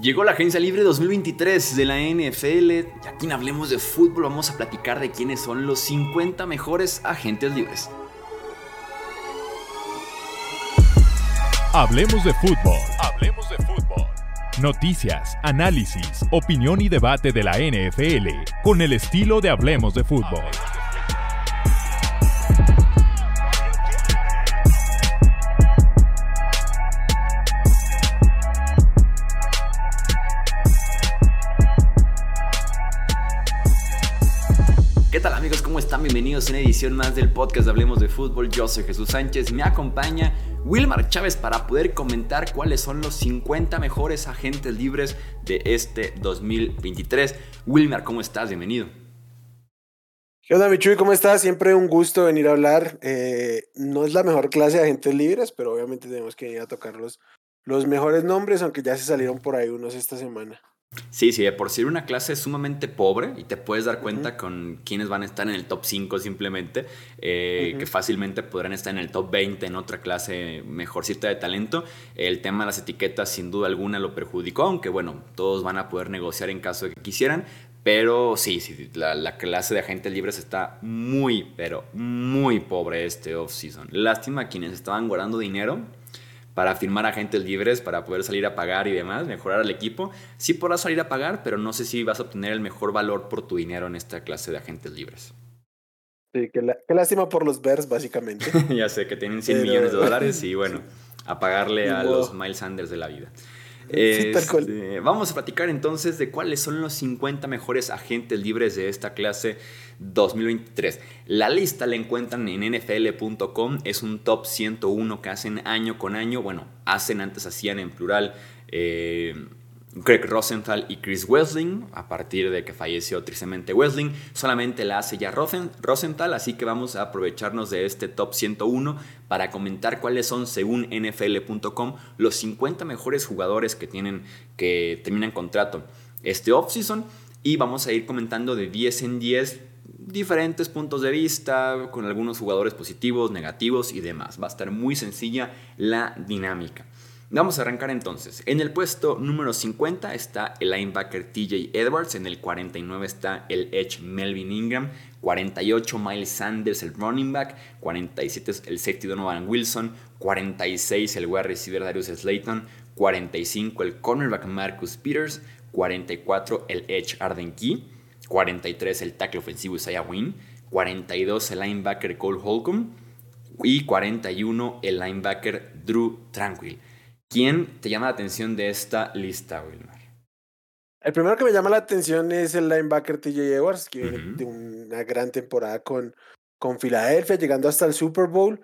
Llegó la agencia libre 2023 de la NFL y aquí en Hablemos de Fútbol vamos a platicar de quiénes son los 50 mejores agentes libres. Hablemos de fútbol. Hablemos de fútbol. Noticias, análisis, opinión y debate de la NFL con el estilo de Hablemos de fútbol. Bienvenidos a una edición más del podcast Hablemos de Fútbol. Yo soy Jesús Sánchez, me acompaña Wilmar Chávez para poder comentar cuáles son los 50 mejores agentes libres de este 2023. Wilmar, ¿cómo estás? Bienvenido. ¿Qué onda, Michuy? ¿Cómo estás? Siempre un gusto venir a hablar. Eh, no es la mejor clase de agentes libres, pero obviamente tenemos que venir a tocar los, los mejores nombres, aunque ya se salieron por ahí unos esta semana. Sí, sí, por ser una clase sumamente pobre y te puedes dar cuenta con quiénes van a estar en el top 5 simplemente, eh, que fácilmente podrán estar en el top 20 en otra clase mejorcita de talento. El tema de las etiquetas sin duda alguna lo perjudicó, aunque bueno, todos van a poder negociar en caso de que quisieran. Pero sí, sí la, la clase de agentes libres está muy, pero muy pobre este off-season. Lástima a quienes estaban guardando dinero para firmar agentes libres, para poder salir a pagar y demás, mejorar al equipo. Sí podrás salir a pagar, pero no sé si vas a obtener el mejor valor por tu dinero en esta clase de agentes libres. Sí, qué, lástima por los Bears, básicamente. ya sé que tienen 100 millones de dólares y bueno, a pagarle a los Miles Sanders de la vida. Este, vamos a platicar entonces de cuáles son los 50 mejores agentes libres de esta clase 2023. La lista la encuentran en nfl.com, es un top 101 que hacen año con año, bueno, hacen antes hacían en plural. Eh, Greg Rosenthal y Chris Wesling, a partir de que falleció tristemente Wesling, solamente la hace ya Rosenthal, así que vamos a aprovecharnos de este top 101 para comentar cuáles son, según NFL.com, los 50 mejores jugadores que tienen que terminan contrato este offseason y vamos a ir comentando de 10 en 10 diferentes puntos de vista, con algunos jugadores positivos, negativos y demás. Va a estar muy sencilla la dinámica. Vamos a arrancar entonces. En el puesto número 50 está el linebacker TJ Edwards, en el 49 está el edge Melvin Ingram, 48 Miles Sanders el running back, 47 el safety Donovan Wilson, 46 el wide receiver Darius Slayton, 45 el cornerback Marcus Peters, 44 el edge Arden Key, 43 el tackle ofensivo Isaiah Wynn, 42 el linebacker Cole Holcomb y 41 el linebacker Drew Tranquil. ¿Quién te llama la atención de esta lista, Wilmar? El primero que me llama la atención es el linebacker TJ Edwards, que viene de una gran temporada con, con Filadelfia, llegando hasta el Super Bowl.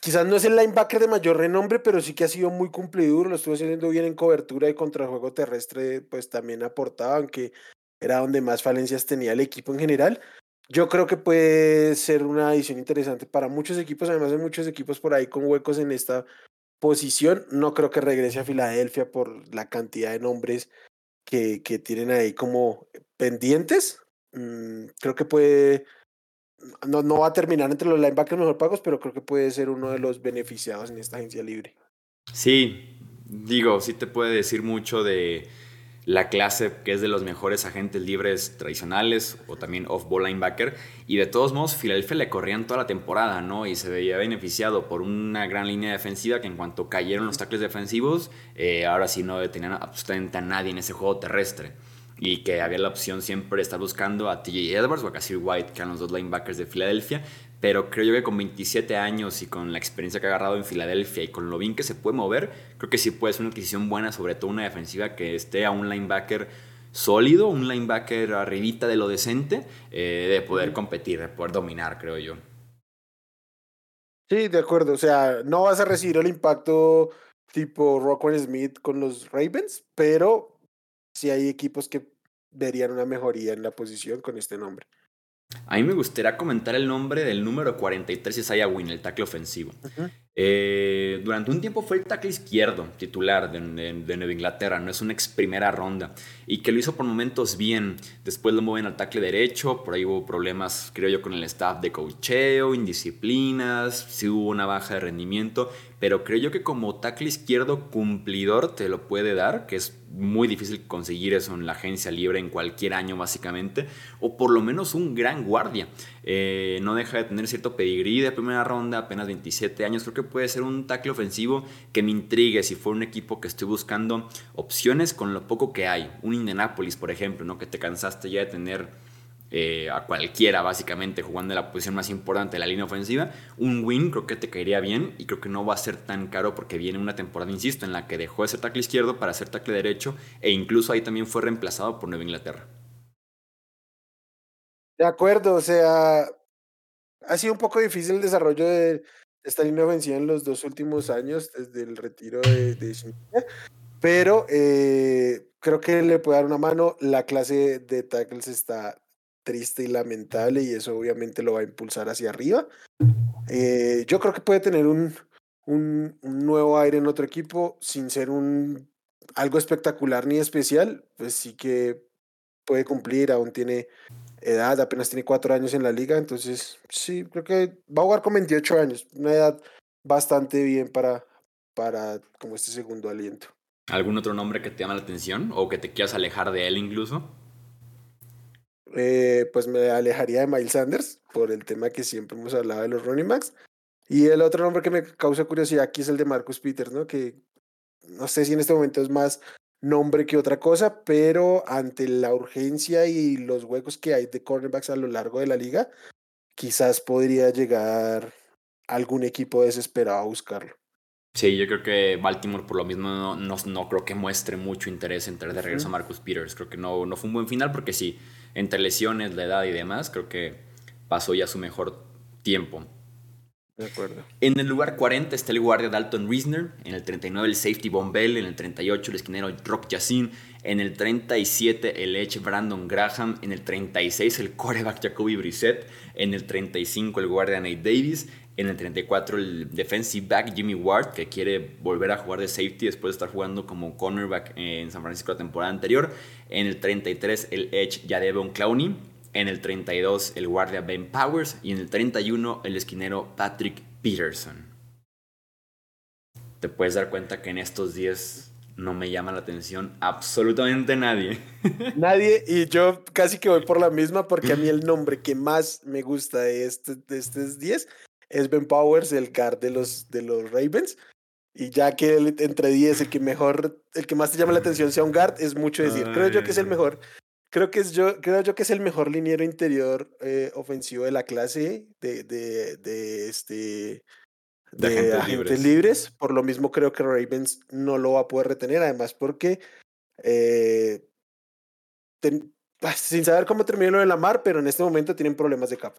Quizás no es el linebacker de mayor renombre, pero sí que ha sido muy cumplidor, lo estuvo haciendo bien en cobertura y contra el juego terrestre, pues también aportaba, aunque era donde más falencias tenía el equipo en general. Yo creo que puede ser una adición interesante para muchos equipos, además hay muchos equipos por ahí con huecos en esta posición. No creo que regrese a Filadelfia por la cantidad de nombres que, tienen ahí como pendientes. Mm, creo que puede. No, no va a terminar entre los linebackers mejor pagos, pero creo que puede ser uno de los beneficiados en esta agencia libre. Sí, digo, sí te puede decir mucho de la clase que es de los mejores agentes libres tradicionales o también off-ball linebacker. Y de todos modos, Philadelphia le corrían toda la temporada, ¿no? Y se veía beneficiado por una gran línea defensiva que en cuanto cayeron los tackles defensivos, eh, ahora sí no detenían absolutamente a nadie en ese juego terrestre. Y que había la opción siempre de estar buscando a TJ Edwards o a Cassie White, que eran los dos linebackers de Filadelfia pero creo yo que con 27 años y con la experiencia que ha agarrado en Filadelfia y con lo bien que se puede mover, creo que sí puede ser una adquisición buena, sobre todo una defensiva que esté a un linebacker sólido, un linebacker arribita de lo decente, eh, de poder competir, de poder dominar, creo yo. Sí, de acuerdo. O sea, no vas a recibir el impacto tipo Rockwell Smith con los Ravens, pero sí hay equipos que verían una mejoría en la posición con este nombre. A mí me gustaría comentar el nombre del número 43, Isaiah Wynn, el tackle ofensivo. Eh, durante un tiempo fue el tackle izquierdo titular de, Nueva Inglaterra, no es una ex primera ronda, y que lo hizo por momentos bien. Después lo mueven al tackle derecho, por ahí hubo problemas, creo yo, con el staff de cocheo, indisciplinas, sí hubo una baja de rendimiento, pero creo yo que como tackle izquierdo cumplidor te lo puede dar, que es muy difícil conseguir eso en la agencia libre en cualquier año básicamente, o por lo menos un gran guardia. Eh, no deja de tener cierto pedigrí de primera ronda, apenas 27 años, creo que puede ser un tackle ofensivo que me intrigue si fuera un equipo que estoy buscando opciones con lo poco que hay. Un Indianapolis, por ejemplo, ¿no? que te cansaste ya de tener eh, a cualquiera básicamente jugando en la posición más importante de la línea ofensiva, un win creo que te caería bien y creo que no va a ser tan caro porque viene una temporada, insisto, en la que dejó de ser tackle izquierdo para ser tackle derecho e incluso ahí también fue reemplazado por Nueva Inglaterra. De acuerdo, o sea, ha sido un poco difícil el desarrollo de esta línea ofensiva en los dos últimos años desde el retiro de, de pero eh, creo que le puede dar una mano. La clase de tackles está triste y lamentable y eso obviamente lo va a impulsar hacia arriba. Eh, yo creo que puede tener un, un, nuevo aire en otro equipo sin ser un algo espectacular ni especial, pues sí que puede cumplir, aún tiene edad, apenas tiene cuatro años en la liga, entonces sí, creo que va a jugar con 28 años, una edad bastante bien para, para como este segundo aliento. ¿Algún otro nombre que te llama la atención o que te quieras alejar de él incluso? Eh, pues me alejaría de Miles Sanders por el tema que siempre hemos hablado de los running backs. Y el otro nombre que me causa curiosidad aquí es el de Marcus Peters, ¿no? Que no sé si en este momento es más nombre que otra cosa, pero ante la urgencia y los huecos que hay de cornerbacks a lo largo de la liga, quizás podría llegar algún equipo desesperado a buscarlo. Sí, yo creo que Baltimore por lo mismo no, no, creo que muestre mucho interés en traer de regreso a Marcus Peters. Creo que no, no fue un buen final porque sí, entre lesiones, la edad y demás, creo que pasó ya su mejor tiempo. De acuerdo. En el lugar 40 está el guardia Dalton Reisner, en el 39 el safety Von Bell, en el 38 el esquinero Rock Yacine, en el 37 el edge Brandon Graham, en el 36 el coreback Jacoby Brissett, en el 35 el guardia Nate Davis, en el 34 el defensive back Jimmy Ward, que quiere volver a jugar de safety después de estar jugando como cornerback en San Francisco la temporada anterior. En el 33 el edge Yadevon Clowney. En el 32 el guardia Ben Powers. Y en el 31 el esquinero Patrick Peterson. Te puedes dar cuenta que en estos días no me llama la atención absolutamente nadie. Nadie, y yo casi que voy por la misma porque a mí el nombre que más me gusta de, este, de estos 10 es Ben Powers, el guard de los, de los Ravens. Y ya que entre 10, el que mejor, el que más te llama la atención sea un guard, es mucho decir. Creo yo que es el mejor. Creo que es yo, creo yo que es el mejor liniero interior eh, ofensivo de la clase de, de, de este de, agentes, libres. Por lo mismo creo que Ravens no lo va a poder retener, además porque eh, ah, sin saber cómo terminó lo de la mar, pero en este momento tienen problemas de cap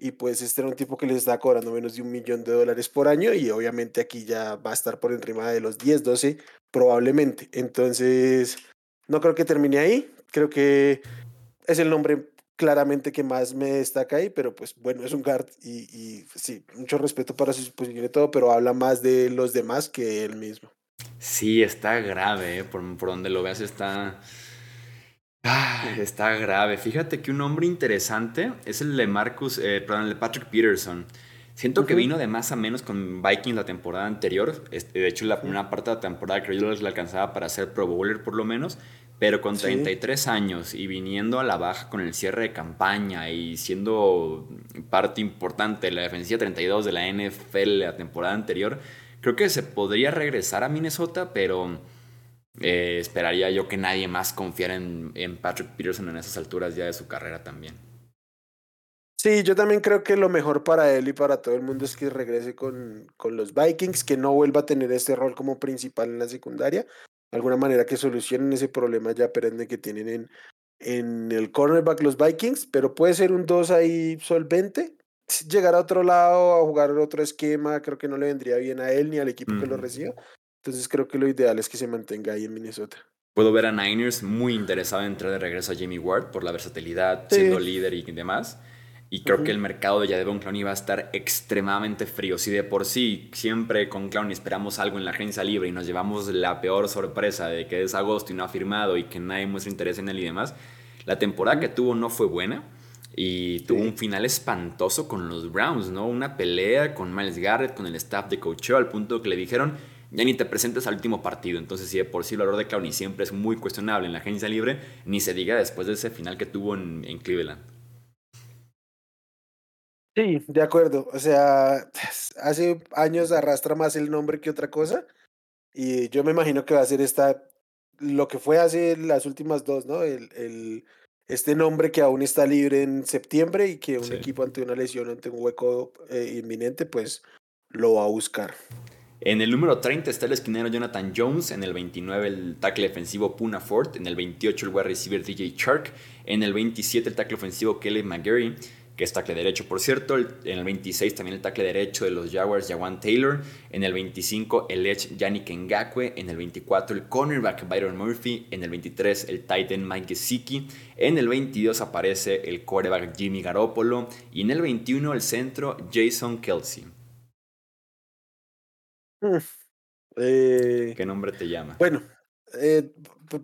y pues este era un tipo que les está cobrando menos de un millón de dólares por año y obviamente aquí ya va a estar por encima de los 10, 12 probablemente. Entonces, no creo que termine ahí, creo que es el nombre claramente que más me destaca ahí, pero pues bueno, es un guard y, y sí, mucho respeto para su posición y todo, pero habla más de los demás que él mismo. Sí, está grave, ¿eh? por, por donde lo veas está Ah, está grave. Fíjate que un nombre interesante es el de Marcus, eh, perdón, el de Patrick Peterson. Siento que vino de más a menos con Vikings la temporada anterior. De hecho, la primera parte de la temporada creo yo le alcanzaba para ser Pro Bowler por lo menos. Pero con 33 años y viniendo a la baja con el cierre de campaña y siendo parte importante de la defensiva 32 de la NFL la temporada anterior, creo que se podría regresar a Minnesota, pero eh, esperaría yo que nadie más confiara en, en, Patrick Peterson en esas alturas ya de su carrera también. Sí, yo también creo que lo mejor para él y para todo el mundo es que regrese con, con los Vikings, que no vuelva a tener este rol como principal en la secundaria. De alguna manera que solucionen ese problema ya perenne que tienen en, en el cornerback los Vikings, pero puede ser un 2 ahí solvente. Llegar a otro lado a jugar otro esquema, creo que no le vendría bien a él ni al equipo que lo reciba. Entonces creo que lo ideal es que se mantenga ahí en Minnesota. Puedo ver a Niners muy interesado en entrar de regreso a Jimmy Ward por la versatilidad, siendo líder y demás. Y creo que el mercado de Jadevon Clowney va a estar extremadamente frío. Si de por sí siempre con Clowney esperamos algo en la agencia libre y nos llevamos la peor sorpresa de que es agosto y no ha firmado y que nadie muestra interés en él y demás, la temporada que tuvo no fue buena. Y tuvo un final espantoso con los Browns, ¿no? Una pelea con Miles Garrett, con el staff de coacheo, al punto que le dijeron, ya ni te presentes al último partido. Entonces, si de por sí el valor de Clowney siempre es muy cuestionable en la agencia libre, ni se diga después de ese final que tuvo en, en Cleveland. Sí, de acuerdo. O sea, hace años arrastra más el nombre que otra cosa. Y yo me imagino que va a ser esta, lo que fue hace las últimas dos, ¿no? El, el, este nombre que aún está libre en septiembre y que un equipo ante una lesión, ante un hueco eh, inminente, pues lo va a buscar. En el número 30 está el esquinero Jonathan Jones, en el 29 el tackle defensivo Puna Ford, en el 28 el wide receiver DJ Shark, en el 27 el tackle ofensivo Kelly McGarry, que es tackle derecho, por cierto. En el 26 también el tackle derecho de los Jaguars, Jawan Taylor. En el 25 el edge Yannick Ngakwe. En el 24 el cornerback Byron Murphy. En el 23 el tight end Mike Gesicki. En el 22 aparece el quarterback Jimmy Garoppolo. Y en el 21 el centro Jason Kelsey. Eh, ¿Qué nombre te llama? Bueno, eh,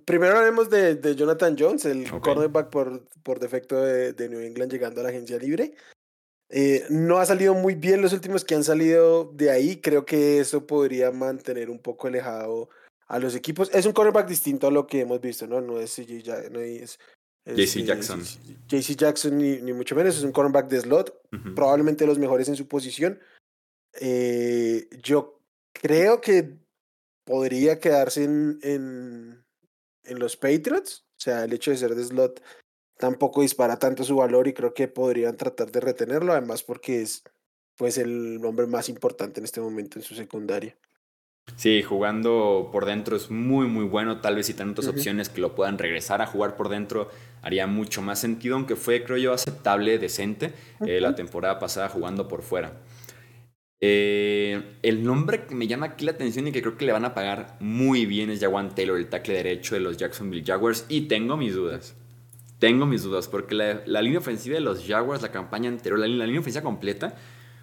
primero hablemos de, Jonathan Jones, el cornerback por, por defecto de, New England llegando a la agencia libre. Eh, no ha salido muy bien los últimos que han salido de ahí. Creo que eso podría mantener un poco alejado a los equipos. Es un cornerback distinto a lo que hemos visto, ¿no? No es, no es JC Jackson. JC Jackson, ni, ni, mucho menos. Es un cornerback de slot. Probablemente los mejores en su posición. Eh, yo creo que podría quedarse en, en, en, los Patriots. O sea, el hecho de ser de slot tampoco dispara tanto su valor y creo que podrían tratar de retenerlo, además porque es pues el hombre más importante en este momento en su secundaria. Sí, jugando por dentro es muy muy bueno, tal vez si tienen otras opciones que lo puedan regresar a jugar por dentro haría mucho más sentido, aunque fue creo yo aceptable, decente eh, la temporada pasada jugando por fuera. Eh, el nombre que me llama aquí la atención y que creo que le van a pagar muy bien es Jawan Taylor, el tackle derecho de los Jacksonville Jaguars. Y tengo mis dudas. Tengo mis dudas porque la, línea ofensiva de los Jaguars, la campaña anterior, la, línea ofensiva completa,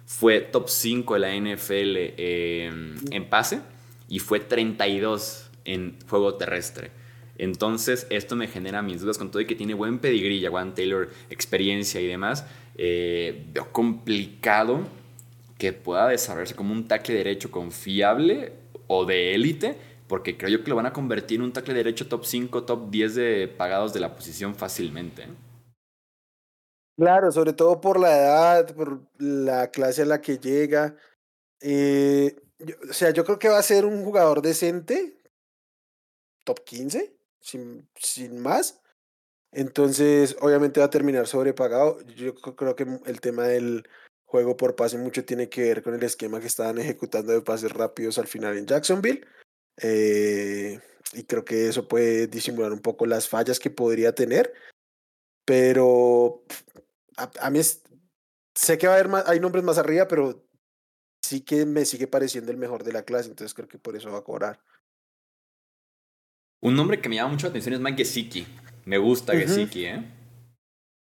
fue top 5 de la NFL em, en pase y fue 32 en juego terrestre. Entonces, esto me genera mis dudas con todo y que tiene buen pedigrí, Jawan Taylor, experiencia y demás. Eh, veo complicado que pueda desarrollarse como un tackle derecho confiable o de élite, porque creo yo que lo van a convertir en un tackle derecho top 5, top 10 de pagados de la posición fácilmente. Claro, sobre todo por la edad, por la clase a la que llega. Eh, o sea, yo creo que va a ser un jugador decente, top 15, sin, sin más. Entonces, obviamente va a terminar sobrepagado. Yo creo que el tema del juego por pase mucho tiene que ver con el esquema que estaban ejecutando de pases rápidos al final en Jacksonville. Eh, y creo que eso puede disimular un poco las fallas que podría tener. Pero a, mí sé que va a haber más, hay nombres más arriba, pero sí que me sigue pareciendo el mejor de la clase, entonces creo que por eso va a cobrar. Un nombre que me llama mucho la atención es Mike Gesicki. Me gusta Gesicki, ¿eh?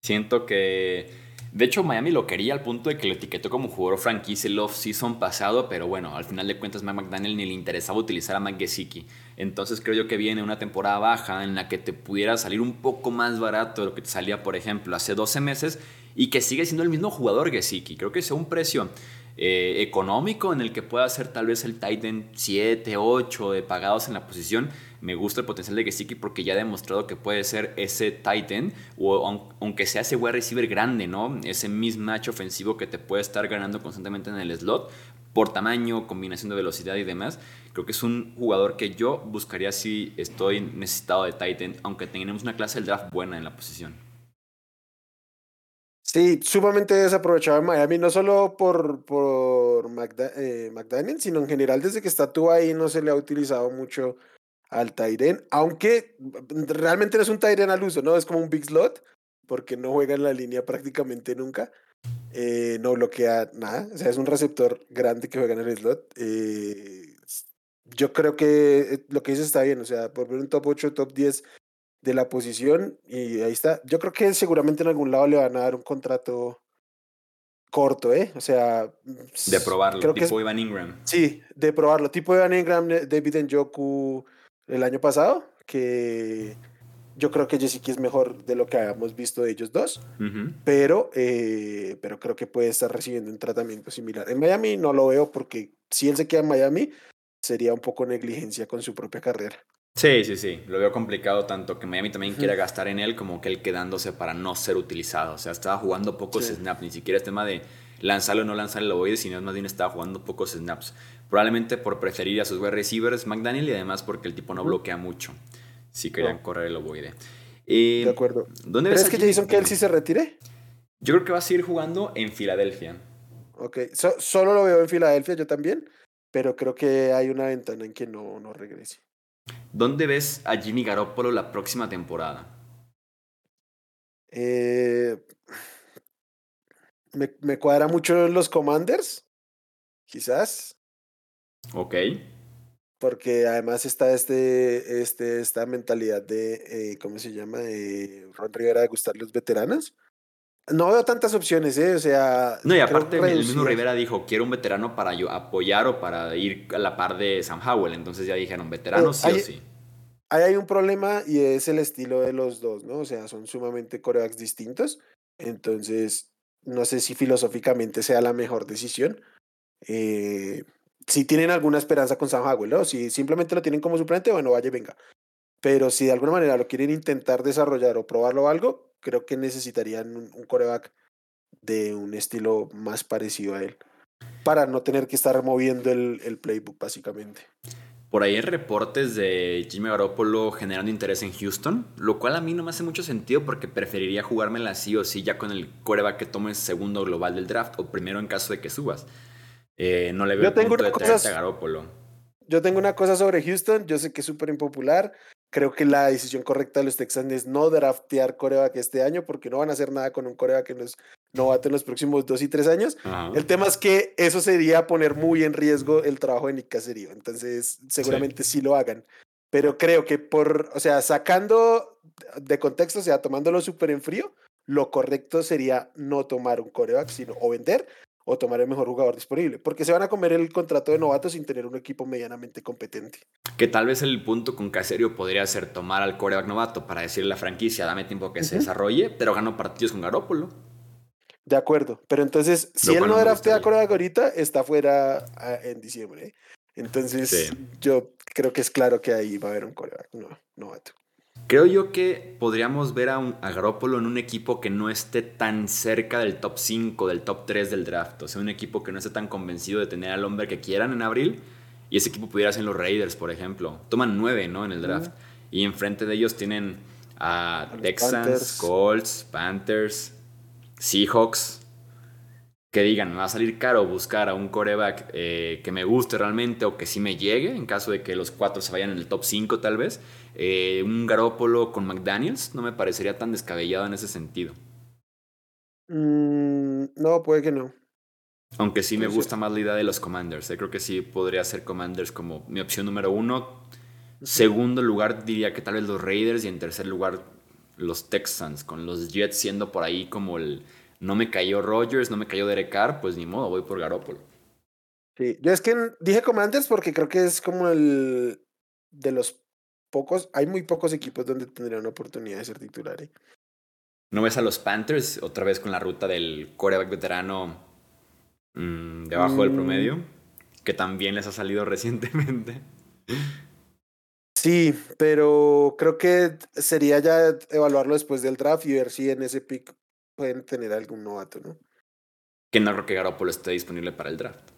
Siento que de hecho, Miami lo quería al punto de que lo etiquetó como jugador franquicia el off-season pasado, pero bueno, al final de cuentas, Mike McDaniel ni le interesaba utilizar a Mike Gesicki. Entonces creo yo que viene una temporada baja en la que te pudiera salir un poco más barato de lo que te salía, por ejemplo, hace 12 meses y que sigue siendo el mismo jugador Gesicki. Creo que sea un precio eh, económico en el que pueda ser tal vez el Titan 7, 8 de pagados en la posición me gusta el potencial de Gesicki porque ya ha demostrado que puede ser ese Titan, o aunque sea ese wide receiver grande, ¿no? Ese mismatch ofensivo que te puede estar ganando constantemente en el slot, por tamaño, combinación de velocidad y demás. Creo que es un jugador que yo buscaría si estoy necesitado de Titan, aunque tenemos una clase del draft buena en la posición. Sí, sumamente desaprovechado en Miami, no solo por, por eh, McDaniel, sino en general desde que está tú ahí no se le ha utilizado mucho al Tyren, aunque realmente no es un Tyren al uso, ¿no? Es como un big slot, porque no juega en la línea prácticamente nunca. Eh, no bloquea nada, o sea, es un receptor grande que juega en el slot. Eh, yo creo que eh, lo que dice está bien, o sea, por ver un top 8, top 10 de la posición, y ahí está. Yo creo que seguramente en algún lado le van a dar un contrato corto, ¿eh? O sea. De probarlo, tipo Ivan Ingram. Sí, de probarlo, tipo Ivan Ingram, David Njoku el año pasado, que Yo creo que Jessica es mejor de lo que habíamos visto de ellos dos, pero, eh, pero creo que puede estar recibiendo un tratamiento similar. En Miami no lo veo porque si él se queda en Miami, sería un poco negligencia con su propia carrera. Sí, sí, sí. Lo veo complicado tanto que Miami también quiera gastar en él como que él quedándose para no ser utilizado. O sea, estaba jugando pocos snaps. Ni siquiera es tema de lanzarlo o no lanzar el ovoide, sino más bien estaba jugando pocos snaps. Probablemente por preferir a sus wide receivers McDaniel y además porque el tipo no bloquea mucho si querían correr el ovoide. de eh, acuerdo. ¿Dónde ¿Crees que Jason Kelsey se retire? Yo creo que va a seguir jugando en Filadelfia. Ok, solo lo veo en Filadelfia, yo también, pero creo que hay una ventana en que no, no regrese. ¿Dónde ves a Jimmy Garoppolo la próxima temporada? Eh, me, me, cuadra mucho los Commanders, quizás. Ok. Porque además está este, este, esta mentalidad de, eh, ¿cómo se llama? Eh, Ron Rivera de gustar los veteranos. No veo tantas opciones, ¿eh? O sea. No, y aparte, el mismo Rivera dijo: Quiero un veterano para yo apoyar o para ir a la par de Sam Howell. Entonces ya dijeron: veterano sí o sí. Ahí hay un problema y es el estilo de los dos, ¿no? O sea, son sumamente corebacks distintos. Entonces, no sé si filosóficamente sea la mejor decisión. Eh, si tienen alguna esperanza con Sam Howell, ¿no? Si simplemente lo tienen como suplente, bueno, vaya, venga. Pero si de alguna manera lo quieren intentar desarrollar o probarlo algo, creo que necesitarían un, coreback de un estilo más parecido a él. Para no tener que estar moviendo el, el playbook, básicamente. Por ahí hay reportes de Jimmy Garoppolo generando interés en Houston, lo cual a mí no me hace mucho sentido porque preferiría jugármela sí o sí ya con el coreback que tome segundo global del draft o primero en caso de que subas. Eh, no le veo yo tengo punto de a Garoppolo. Yo tengo una cosa sobre Houston, yo sé que es súper impopular, Creo que la decisión correcta de los Texans es no draftear coreback este año porque no van a hacer nada con un coreback que no es novato en los próximos dos y tres años. El tema es que eso sería poner muy en riesgo el trabajo de Nick Caserio. Entonces, seguramente sí. lo hagan. Pero creo que por, o sea, sacando de contexto, o sea, tomándolo súper en frío, lo correcto sería no tomar un coreback, sino o vender o tomar el mejor jugador disponible, porque se van a comer el contrato de novato sin tener un equipo medianamente competente. Que tal vez el punto con Caserio podría ser tomar al coreback novato para decirle a la franquicia, dame tiempo que se desarrolle, pero ganó partidos con Garópolo. De acuerdo, pero entonces, si él no draftea a coreback ahorita, está fuera ah, en diciembre. Entonces, yo creo que es claro que ahí va a haber un coreback novato. Creo yo que podríamos ver a, un, Garópolo en un equipo que no esté tan cerca del top 5, del top 3 del draft. O sea, un equipo que no esté tan convencido de tener al hombre que quieran en abril. Y ese equipo pudiera ser los Raiders, por ejemplo. Toman 9, ¿no? En el draft. Y enfrente de ellos tienen a Texans, Colts, Panthers, Seahawks. Que digan, me va a salir caro buscar a un coreback eh, que me guste realmente o que sí me llegue, en caso de que los cuatro se vayan en el top 5 tal vez. Eh, un Garópolo con McDaniels no me parecería tan descabellado en ese sentido. Mm, no, puede que no. Aunque sí me gusta más la idea de los Commanders. Eh, creo que sí podría ser Commanders como mi opción número uno. Segundo lugar diría que tal vez los Raiders y en tercer lugar los Texans, con los Jets siendo por ahí como el no me cayó Rogers, no me cayó Derek Carr, pues ni modo, voy por Garópolo. Sí, yo es que dije Commanders porque creo que es como el de los pocos, hay muy pocos equipos donde tendría una oportunidad de ser titular. ¿eh? ¿No ves a los Panthers otra vez con la ruta del coreback veterano mm, debajo del promedio? Mm. Que también les ha salido recientemente. Sí, pero creo que sería ya evaluarlo después del draft y ver si en ese pick pueden tener algún novato, ¿no? Que no creo que Garoppolo esté disponible para el draft.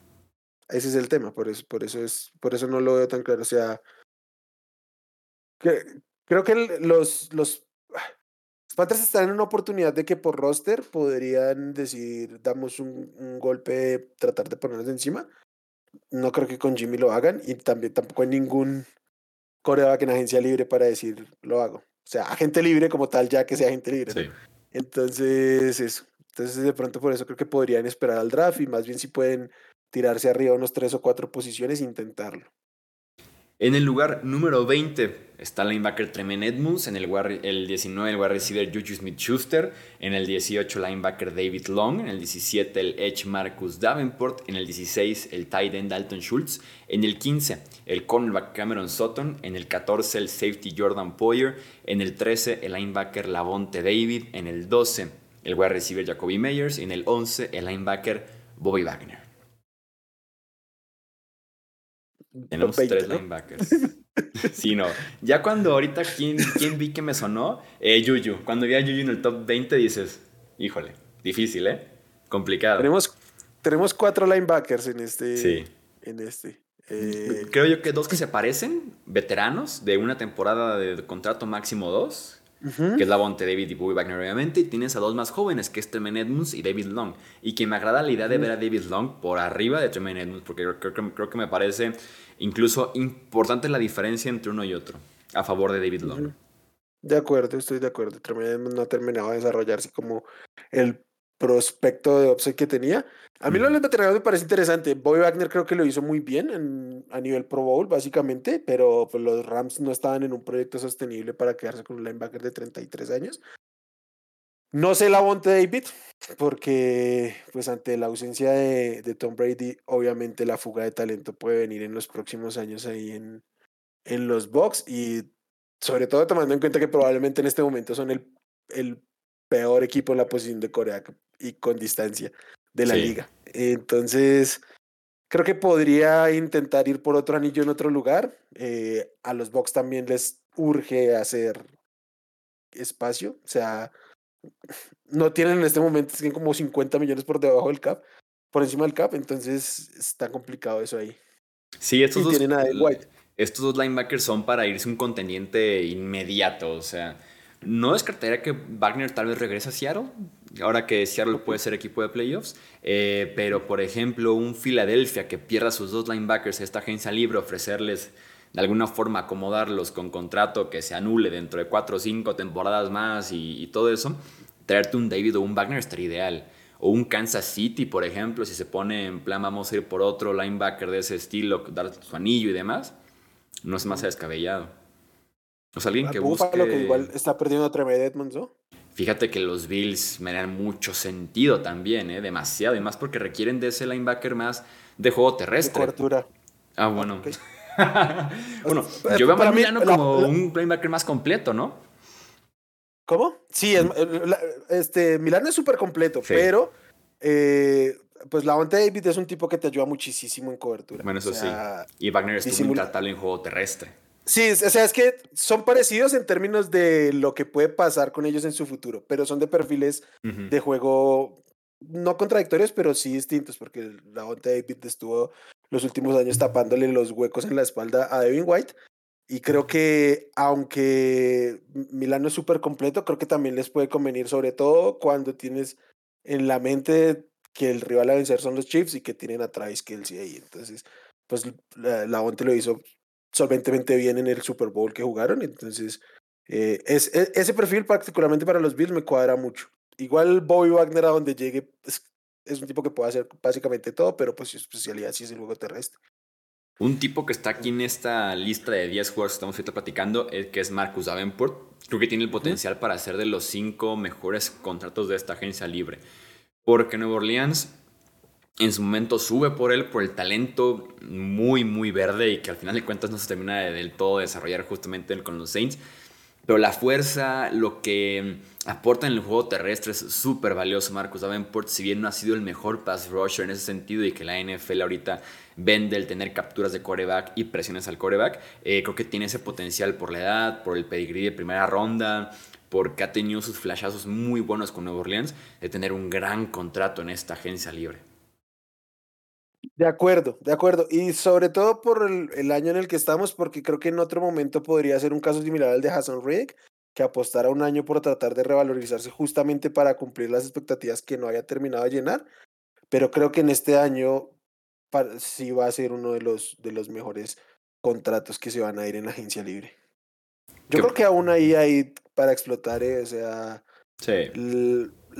Ese es el tema, por eso, por eso es, por eso no lo veo tan claro. O sea, creo que los, los, Panthers están en una oportunidad de que por roster podrían decir, damos un, golpe, tratar de ponernos encima. No creo que con Jimmy lo hagan y también tampoco hay ningún coreback en agencia libre para decir lo hago. O sea, agente libre como tal, ya que sea agente libre. Entonces, eso. Entonces, de pronto por eso creo que podrían esperar al draft y más bien si pueden tirarse arriba unos tres o cuatro posiciones e intentarlo. En el lugar número 20 está el linebacker Tremen Edmunds, en el, el 19 el wide receiver Juju Smith-Schuster, en el 18 linebacker David Long, en el 17 el edge Marcus Davenport, en el 16 el tight end Dalton Schultz, en el 15 el cornerback Cameron Sutton, en el 14 el safety Jordan Poyer, en el 13 el linebacker Lavonte David, en el 12 el wide receiver Jacoby Meyers, en el 11 el linebacker Bobby Wagner. Tenemos tres linebackers. sí, no. Ya cuando ahorita, ¿quién, quién vi que me sonó? Eh, Yuyu. Cuando vi a Yuyu en el top 20 dices, híjole, difícil, ¿eh? Complicado. Tenemos, tenemos cuatro linebackers en este. Sí. En este. Eh, Creo yo que dos que se parecen, veteranos, de una temporada de contrato máximo dos, que es la Bonte David y Bobby Wagner, obviamente. Y tienes a dos más jóvenes, que es Tremaine Edmonds y David Long. Y que me agrada la idea de ver a David Long por arriba de Tremaine Edmonds, porque creo, que me parece incluso importante la diferencia entre uno y otro, a favor de David Long. De acuerdo, estoy de acuerdo. Tremaine Edmonds no ha terminado de desarrollarse como el prospecto de upside que tenía. A mí lo de los veteranos me parece interesante. Bobby Wagner creo que lo hizo muy bien a nivel Pro Bowl, básicamente, pero pues, los Rams no estaban en un proyecto sostenible para quedarse con un linebacker de 33 años. No sé la Bonte David, porque pues ante la ausencia de, de, Tom Brady, obviamente la fuga de talento puede venir en los próximos años ahí en, en los Bucks y sobre todo tomando en cuenta que probablemente en este momento son el, el peor equipo en la posición de Corea y con distancia de la liga. Entonces, creo que podría intentar ir por otro anillo en otro lugar. Eh, a los Bucks también les urge hacer espacio. O sea, no tienen en este momento, tienen como 50 millones por debajo del cap, por encima del cap, entonces está complicado eso ahí. Sí, estos, dos, estos dos linebackers son para irse un contendiente inmediato, o sea, no descartaría que Wagner tal vez regrese a Seattle, ahora que Seattle puede ser equipo de playoffs, eh, pero por ejemplo un Philadelphia que pierda sus dos linebackers a esta agencia libre, ofrecerles de alguna forma acomodarlos con contrato que se anule dentro de cuatro o cinco temporadas más y, todo eso, traerte un David o un Wagner estaría ideal. O un Kansas City, por ejemplo, si se pone en plan vamos a ir por otro linebacker de ese estilo, dar su anillo y demás, no es más descabellado. O sea, alguien que busque... que igual está perdiendo a Trevor Edmonds, ¿no? Fíjate que los Bills me dan mucho sentido también, ¿eh? Demasiado. Y más porque requieren de ese linebacker más de juego terrestre. De cobertura. Ah, bueno. bueno, yo veo a Milano como un linebacker más completo, ¿no? ¿Cómo? Sí, es, este, Milano es súper completo, pero eh, pues la David es un tipo que te ayuda muchísimo en cobertura. Bueno, eso sí. Y Wagner es un en juego terrestre. Sí, o sea, es que son parecidos en términos de lo que puede pasar con ellos en su futuro, pero son de perfiles de juego no contradictorios, pero sí distintos, porque la Onta David estuvo los últimos años tapándole los huecos en la espalda a Devin White. Y creo que, aunque Milano es súper completo, creo que también les puede convenir, sobre todo cuando tienes en la mente que el rival a vencer son los Chiefs y que tienen a Travis Kelsey ahí. Entonces, pues la, la lo hizo solventemente bien en el Super Bowl que jugaron. Entonces, eh, es, e, ese perfil particularmente para los Bills me cuadra mucho. Igual Bobby Wagner a donde llegue es, es un tipo que puede hacer básicamente todo, pero pues su especialidad sí es el juego terrestre. Un tipo que está aquí en esta lista de 10 jugadores que estamos ahorita platicando, es que es Marcus Davenport. Creo que tiene el potencial para ser de los cinco mejores contratos de esta agencia libre. Porque Nueva Orleans en su momento sube por él, por el talento muy, muy verde y que al final de cuentas no se termina de, del todo desarrollar justamente con los Saints. Pero la fuerza, lo que aporta en el juego terrestre es súper valioso Marcus Davenport, si bien no ha sido el mejor pass rusher en ese sentido y que la NFL ahorita vende el tener capturas de coreback y presiones al coreback, eh, creo que tiene ese potencial por la edad, por el pedigrí de primera ronda, porque ha tenido sus flashazos muy buenos con Nueva Orleans, de tener un gran contrato en esta agencia libre. De acuerdo, de acuerdo. Y sobre todo por el, año en el que estamos, porque creo que en otro momento podría ser un caso similar al de Hassan Rick, que apostara un año por tratar de revalorizarse justamente para cumplir las expectativas que no haya terminado de llenar. Pero creo que en este año sí va a ser uno de los, de los mejores contratos que se van a ir en la agencia libre. Yo creo que aún ahí hay para explotar, ¿eh? o sea, sí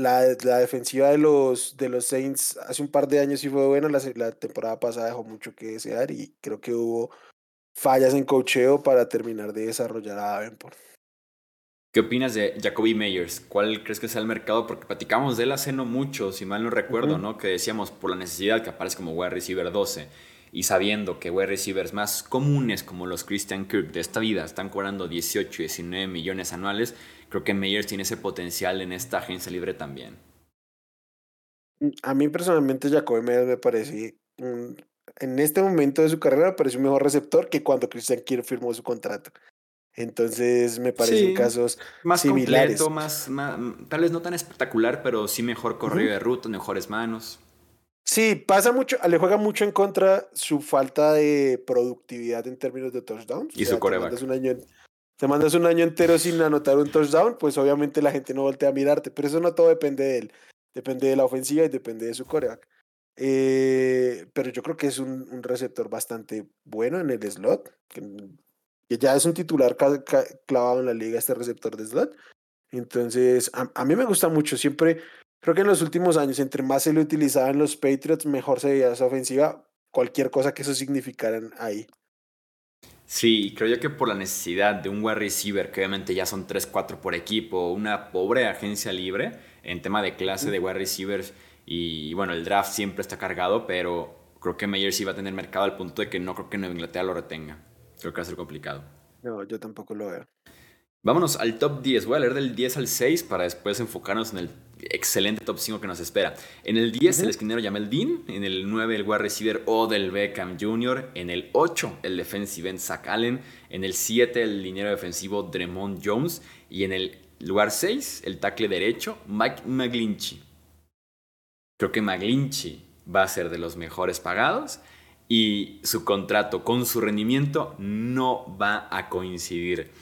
la, la, defensiva de los, de los Saints hace un par de años sí fue buena, la, la, temporada pasada dejó mucho que desear y creo que hubo fallas en cocheo para terminar de desarrollar a Davenport. ¿Qué opinas de Jacoby Meyers? ¿Cuál crees que sea el mercado? Porque platicamos de él hace no mucho, si mal no recuerdo, ¿no? Que decíamos por la necesidad que aparece como wide receiver 12 y sabiendo que wide receivers más comunes como los Christian Kirk de esta vida están cobrando 18, 19 millones anuales, creo que Meyers tiene ese potencial en esta agencia libre también. A mí personalmente Jacoby Meyers me parece en este momento de su carrera me parece un mejor receptor que cuando Christian Kirk firmó su contrato. Entonces me parecen casos más similares. Completo, más, tal vez no tan espectacular, pero sí mejor corrido de ruta, mejores manos. Sí, pasa mucho, le juega mucho en contra su falta de productividad en términos de touchdowns. Y su coreback. Te mandas, un año, entero sin anotar un touchdown, pues obviamente la gente no voltea a mirarte, pero eso no todo depende de él. Depende de la ofensiva y depende de su coreback. Eh, pero yo creo que es un, receptor bastante bueno en el slot, que ya es un titular clavado en la liga este receptor de slot. Entonces, a, mí me gusta mucho. Siempre, creo que en los últimos años, entre más se le utilizaba los Patriots, mejor se veía esa ofensiva, cualquier cosa que eso significara ahí. Sí, creo yo que por la necesidad de un wide receiver, que obviamente ya son 3-4 por equipo, una pobre agencia libre en tema de clase de wide receivers, y bueno, el draft siempre está cargado, pero creo que Meyer sí va a tener mercado al punto de que no creo que Nueva Inglaterra lo retenga. Creo que va a ser complicado. No, yo tampoco lo veo. Vámonos al top 10. Voy a leer del 10 al 6 para después enfocarnos en el excelente top 5 que nos espera. En el 10, el esquinero Jamel Dean. En el 9, el wide receiver Odell Beckham Jr. En el 8, el defensive end Zach Allen. En el 7, el liniero defensivo Dremont Jones. Y en el lugar 6, el tackle derecho Mike McGlinchey. Creo que McGlinchey va a ser de los mejores pagados y su contrato con su rendimiento no va a coincidir.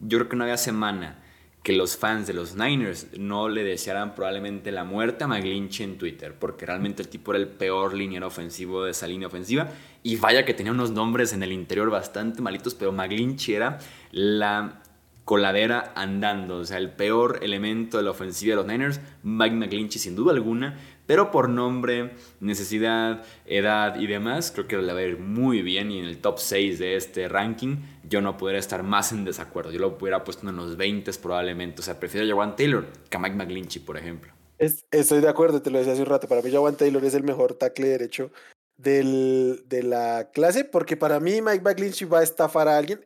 Yo creo que no había semana que los fans de los Niners no le desearan probablemente la muerte a McGlinchey en Twitter, porque realmente el tipo era el peor liniero ofensivo de esa línea ofensiva. Y vaya que tenía unos nombres en el interior bastante malitos, pero McGlinchey era la coladera andando, o sea, el peor elemento de la ofensiva de los Niners, Mike McGlinchey sin duda alguna, pero por nombre, necesidad, edad y demás, creo que le va a ir muy bien y en el top 6 de este ranking yo no podría estar más en desacuerdo. Yo lo hubiera puesto en los 20 probablemente. O sea, prefiero a Jawan Taylor que a Mike McGlinchey, por ejemplo. estoy de acuerdo, te lo decía hace un rato. Para mí Jawan Taylor es el mejor tackle derecho del, de la clase porque para mí Mike McGlinchey va a estafar a alguien.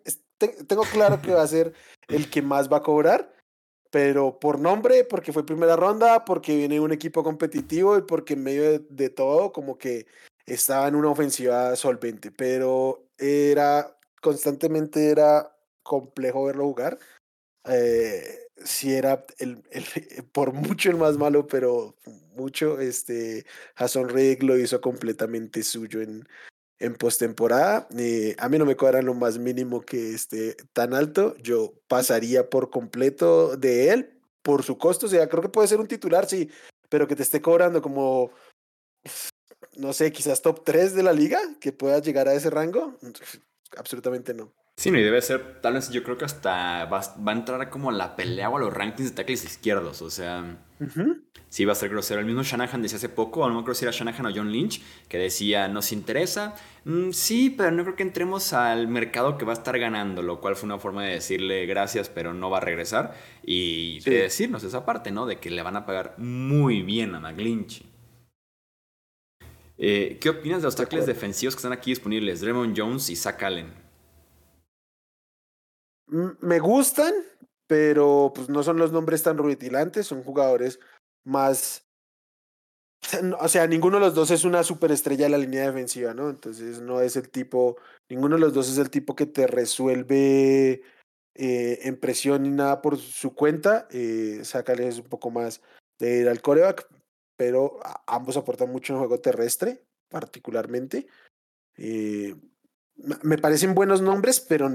Tengo claro que va a ser el que más va a cobrar pero por nombre, porque fue primera ronda, porque viene un equipo competitivo y porque en medio de, todo como que estaba en una ofensiva solvente, pero era constantemente era complejo verlo jugar. Eh, si era el, el, por mucho el más malo, pero mucho, este, Jason Rick lo hizo completamente suyo en, en postemporada. Eh, a mí no me cobran lo más mínimo que esté tan alto. Yo pasaría por completo de él por su costo. O sea, creo que puede ser un titular, sí, pero que te esté cobrando como, no sé, quizás top 3 de la liga, que pueda llegar a ese rango. Absolutamente no. Sí, no, y debe ser, tal vez yo creo que hasta va, a entrar como a la pelea o a los rankings de tackles izquierdos. O sea, sí va a ser grosero. El mismo Shanahan decía hace poco, no creo si era Shanahan o John Lynch, que decía, nos interesa. Mm, sí, pero no creo que entremos al mercado que va a estar ganando, lo cual fue una forma de decirle gracias, pero no va a regresar. Y de decirnos esa parte, ¿no? De que le van a pagar muy bien a McLynch. Eh, ¿Qué opinas de los tackles defensivos que están aquí disponibles? Draymond Jones y Zach Allen. Me gustan, pero pues no son los nombres tan rutilantes, son jugadores más... O sea, ninguno de los dos es una superestrella de la línea defensiva, ¿no? Entonces no es el tipo, ninguno de los dos es el tipo que te resuelve eh, en presión ni nada por su cuenta. Eh, es un poco más de ir al coreback, pero ambos aportan mucho en juego terrestre, particularmente. Eh, me parecen buenos nombres, pero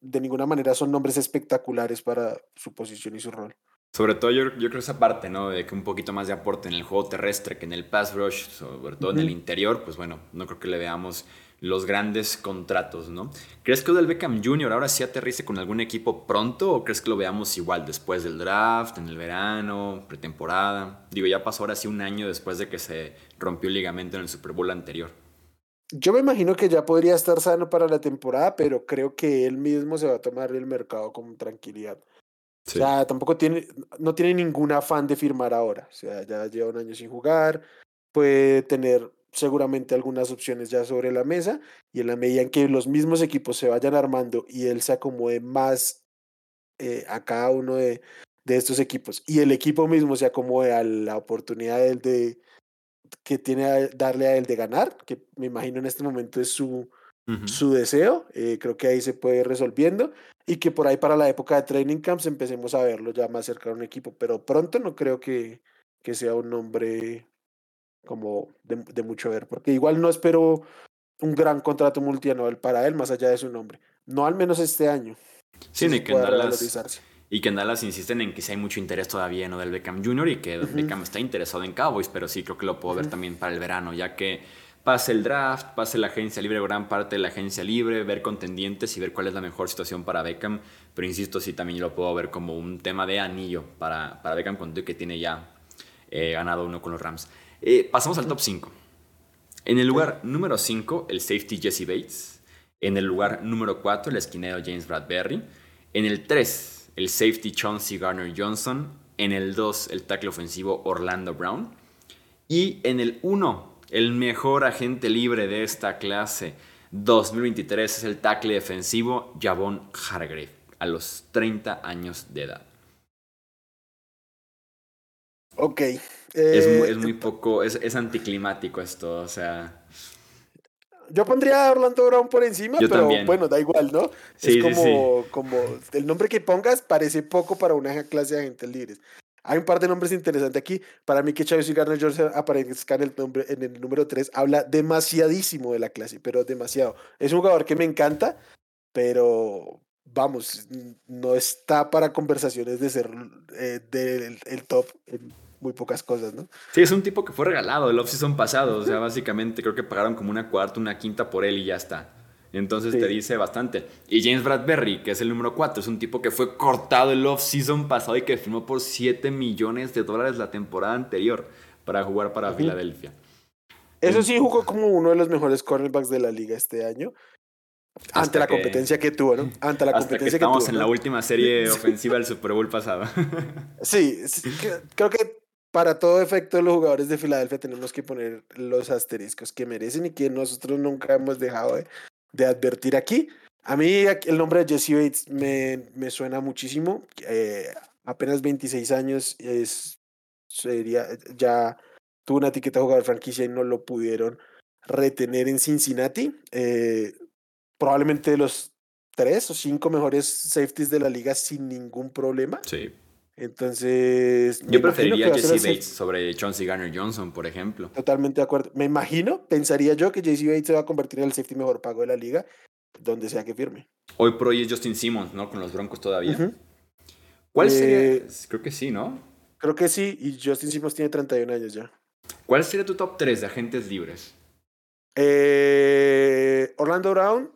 de ninguna manera son nombres espectaculares para su posición y su rol. Sobre todo yo, yo creo esa parte, ¿no? De que un poquito más de aporte en el juego terrestre que en el pass rush, sobre todo en el interior, pues bueno, no creo que le veamos los grandes contratos, ¿no? ¿Crees que Odell Beckham Jr. ahora sí aterrice con algún equipo pronto o crees que lo veamos igual después del draft, en el verano, pretemporada? Digo, ya pasó ahora sí un año después de que se rompió el ligamento en el Super Bowl anterior. Yo me imagino que ya podría estar sano para la temporada, pero creo que él mismo se va a tomar el mercado con tranquilidad. O sea, tampoco tiene, no tiene ningún afán de firmar ahora. O sea, ya lleva un año sin jugar, puede tener seguramente algunas opciones ya sobre la mesa y en la medida en que los mismos equipos se vayan armando y él se acomode más eh, a cada uno de, de, estos equipos y el equipo mismo se acomode a la oportunidad de, de que tiene a darle a él de ganar, que me imagino en este momento es su, su deseo, eh, creo que ahí se puede ir resolviendo y que por ahí para la época de training camps empecemos a verlo ya más cerca de un equipo, pero pronto no creo que, que sea un nombre como de, mucho ver, porque igual no espero un gran contrato multianual para él más allá de su nombre, no al menos este año. Sí, ni que y que en Dallas insisten en que sí hay mucho interés todavía ¿no? del Beckham Jr. y que Beckham está interesado en Cowboys, pero sí creo que lo puedo ver también para el verano, ya que pase el draft, pase la agencia libre, gran parte de la agencia libre, ver contendientes y ver cuál es la mejor situación para Beckham. Pero insisto, sí también lo puedo ver como un tema de anillo para, para Beckham, con que tiene ya eh, ganado uno con los Rams. Eh, pasamos al top 5. En el lugar número 5, el safety Jesse Bates. En el lugar número 4, el esquinero James Bradbury. En el 3, el safety Chauncey Garner Johnson. En el 2, el tackle ofensivo Orlando Brown. Y en el 1, el mejor agente libre de esta clase 2023 es el tackle defensivo Javon Hargrave a los 30 años de edad. Ok. es, muy, eh, poco, es, anticlimático esto, o sea. Yo pondría a Orlando Brown por encima, pero bueno, da igual, ¿no? es como, como el nombre que pongas parece poco para una clase de agentes libres. Hay un par de nombres interesantes aquí. Para mí que Chávez y Garner Johnson aparezcan en el, nombre, en el número 3 habla demasiadísimo de la clase, pero demasiado. Es un jugador que me encanta, pero vamos, no está para conversaciones de ser eh, del el top en muy pocas cosas, ¿no? Sí, es un tipo que fue regalado el off-season pasado. O sea, básicamente creo que pagaron como una cuarta, una quinta por él y ya está. Entonces te dice bastante. Y James Bradbury, que es el número 4, es un tipo que fue cortado el off-season pasado y que firmó por 7 millones de dólares la temporada anterior para jugar para Filadelfia. Eso sí jugó como uno de los mejores cornerbacks de la liga este año. ante la competencia que tuvo, ¿no? Ante la competencia que, estamos en la última serie ofensiva del Super Bowl pasado. sí, creo que para todo efecto los jugadores de Filadelfia tenemos que poner los asteriscos que merecen y que nosotros nunca hemos dejado de, de advertir aquí. A mí el nombre de Jesse Bates me, me suena muchísimo. Eh, apenas 26 años es, sería, ya tuvo una etiqueta de jugador franquicia y no lo pudieron retener en Cincinnati. Eh, probablemente de los tres o cinco mejores safeties de la liga sin ningún problema. Sí. Entonces. Yo preferiría Jesse Bates sobre Chauncey Garner Johnson, por ejemplo. Totalmente de acuerdo. Me imagino, pensaría yo que Jesse Bates se va a convertir en el safety mejor pago de la liga, donde sea que firme. Hoy por hoy es Justin Simmons, ¿no? Con los Broncos todavía. ¿Cuál sería? Eh, creo que sí, ¿no? Creo que sí, y Justin Simmons tiene 31 años ya. ¿Cuál sería tu top 3 de agentes libres? Eh, Orlando Brown,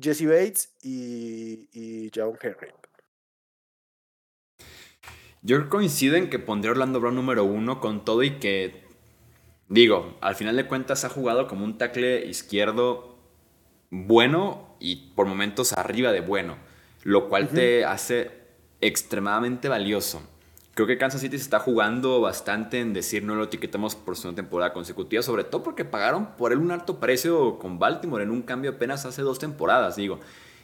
Jesse Bates y, y John Henry. Yo coincido en que pondré Orlando Brown número uno con todo y que, digo, al final de cuentas ha jugado como un tackle izquierdo bueno y por momentos arriba de bueno, lo cual te hace extremadamente valioso. Creo que Kansas City se está jugando bastante en decir no lo etiquetamos por su temporada consecutiva, sobre todo porque pagaron por él un alto precio con Baltimore en un cambio apenas hace dos temporadas, digo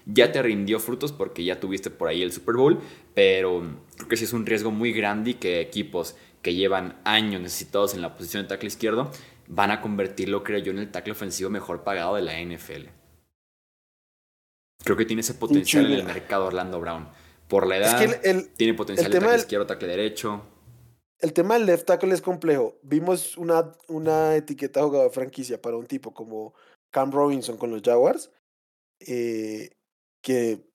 ya te rindió frutos porque ya tuviste por ahí el Super Bowl, pero creo que sí es un riesgo muy grande y que equipos que llevan años necesitados en la posición de tackle izquierdo van a convertirlo, creo yo, en el tackle ofensivo mejor pagado de la NFL. Creo que tiene ese potencial en el mercado Orlando Brown. Por la edad, tiene potencial de tackle izquierdo, tackle derecho. El tema del left tackle es complejo. Vimos una, una etiqueta jugador de franquicia para un tipo como Cam Robinson con los Jaguars. Eh, que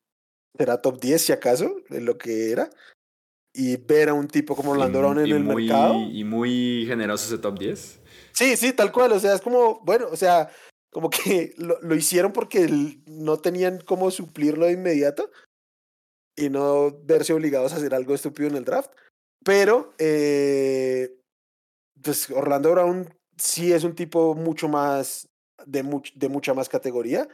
será top 10 si acaso, de lo que era. Y ver a un tipo como Orlando Brown en el mercado. Y muy generoso ese top 10. Sí, sí, tal cual. O sea, es como, bueno, o sea, como que lo, lo hicieron porque no tenían cómo suplirlo de inmediato y no verse obligados a hacer algo estúpido en el draft. Pero, eh, pues Orlando Brown sí es un tipo mucho más de, de mucha más categoría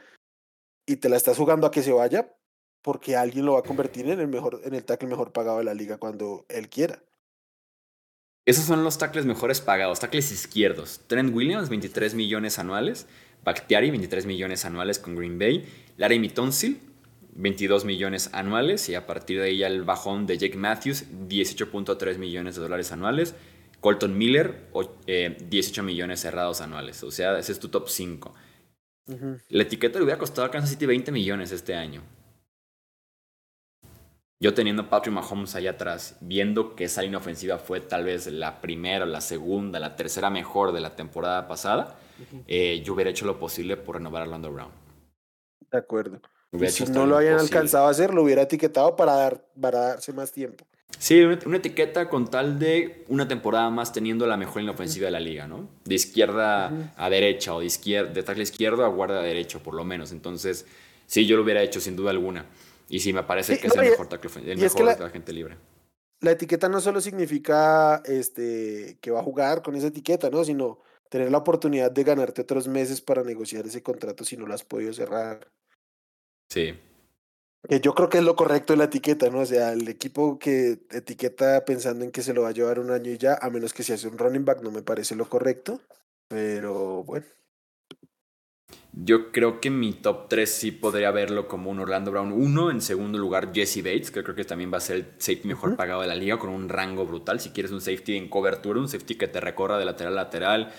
y te la estás jugando a que se vaya porque alguien lo va a convertir en el mejor, en el tackle mejor pagado de la liga cuando él quiera. Esos son los tackles mejores pagados, tackles izquierdos. Trent Williams, 23 millones anuales. Bakhtiari, 23 millones anuales con Green Bay. Larry Mitonsil, 22 millones anuales. Y a partir de ahí el bajón de Jake Matthews, 18.3 millones de dólares anuales. Colton Miller, 18 eh, millones cerrados anuales. O sea, ese es tu top 5. La etiqueta le hubiera costado a Kansas City 20 millones este año. Yo teniendo a Patrick Mahomes allá atrás, viendo que esa línea ofensiva fue tal vez la primera, la segunda, la tercera mejor de la temporada pasada, eh, yo hubiera hecho lo posible por renovar a Orlando Brown. De acuerdo. si no lo habían alcanzado a hacer, lo hubiera etiquetado para, dar, para darse más tiempo. Sí, una, etiqueta con tal de una temporada más teniendo la mejor línea ofensiva de la liga, ¿no? De izquierda a derecha o de, izquierda, de tackle izquierdo a guardia derecho, por lo menos. Entonces, sí, yo lo hubiera hecho sin duda alguna. Y sí, me parece que es el mejor tackle el mejor de la gente libre. La etiqueta no solo significa este, que va a jugar con esa etiqueta, ¿no? Sino tener la oportunidad de ganarte otros meses para negociar ese contrato si no lo has podido cerrar. Sí. Que yo creo que es lo correcto de la etiqueta, ¿no? O sea, el equipo que etiqueta pensando en que se lo va a llevar un año y ya, a menos que se hace un running back, no me parece lo correcto. Pero bueno. Yo creo que mi top 3 sí podría verlo como un Orlando Brown 1. En segundo lugar, Jesse Bates, que creo que también va a ser el safety mejor pagado de la liga, con un rango brutal. Si quieres un safety en cobertura, un safety que te recorra de lateral a lateral,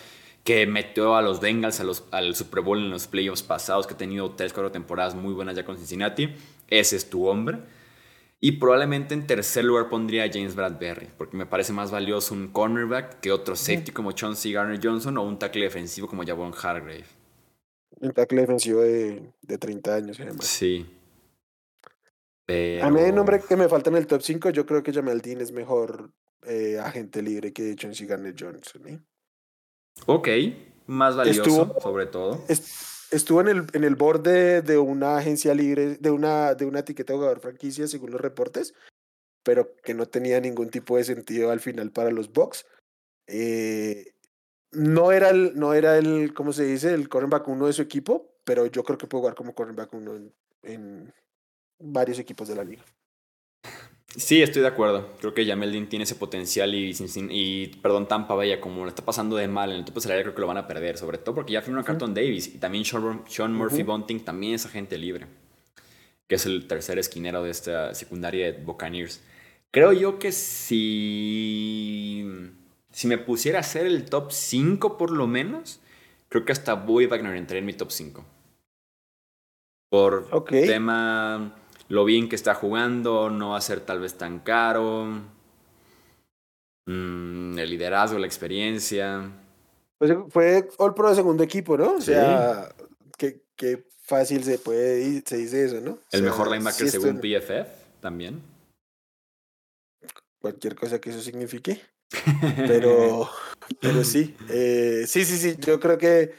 que metió a los Bengals a los, al Super Bowl en los playoffs pasados, que ha tenido 3, 4 temporadas muy buenas ya con Cincinnati. Ese es tu hombre. Y probablemente en tercer lugar pondría a James Bradbury, porque me parece más valioso un cornerback que otro safety como Chauncey Garner Johnson o un tackle defensivo como Javon Hargrave. Un tackle defensivo de, de 30 años, además. Sí. A mí hay nombre que me falta en el top 5. Yo creo que Jamal Dean es mejor eh, agente libre que Chauncey Garner Johnson. ¿eh? Ok, más valioso, sobre todo. Estuvo en el, en el borde de una agencia libre, de una, de una etiqueta de jugador franquicia, según los reportes, pero que no tenía ningún tipo de sentido al final para los Bucks. Eh, no era el, no era el, ¿cómo se dice? El cornerback uno de su equipo, pero yo creo que puede jugar como cornerback uno en varios equipos de la liga. Sí, estoy de acuerdo. Creo que Jameldin tiene ese potencial y, y, perdón, Tampa vaya, como le está pasando de mal en el tope salarial, creo que lo van a perder. Sobre todo porque ya firmó a Carton Davis y también Sean, Murphy Bunting también es agente libre, que es el tercer esquinero de esta secundaria de Buccaneers. Creo yo que si, si me pusiera a hacer el top 5 por lo menos, creo que hasta Boy Wagner entraría en mi top 5. Por tema lo bien que está jugando, no va a ser tal vez tan caro. Mm, el liderazgo, la experiencia. Pues fue All Pro de segundo equipo, ¿no? O sea, qué, fácil se puede se dice eso, ¿no? El mejor linebacker según PFF también. Cualquier cosa que eso signifique. Pero, pero sí, eh, sí, sí, sí, yo creo que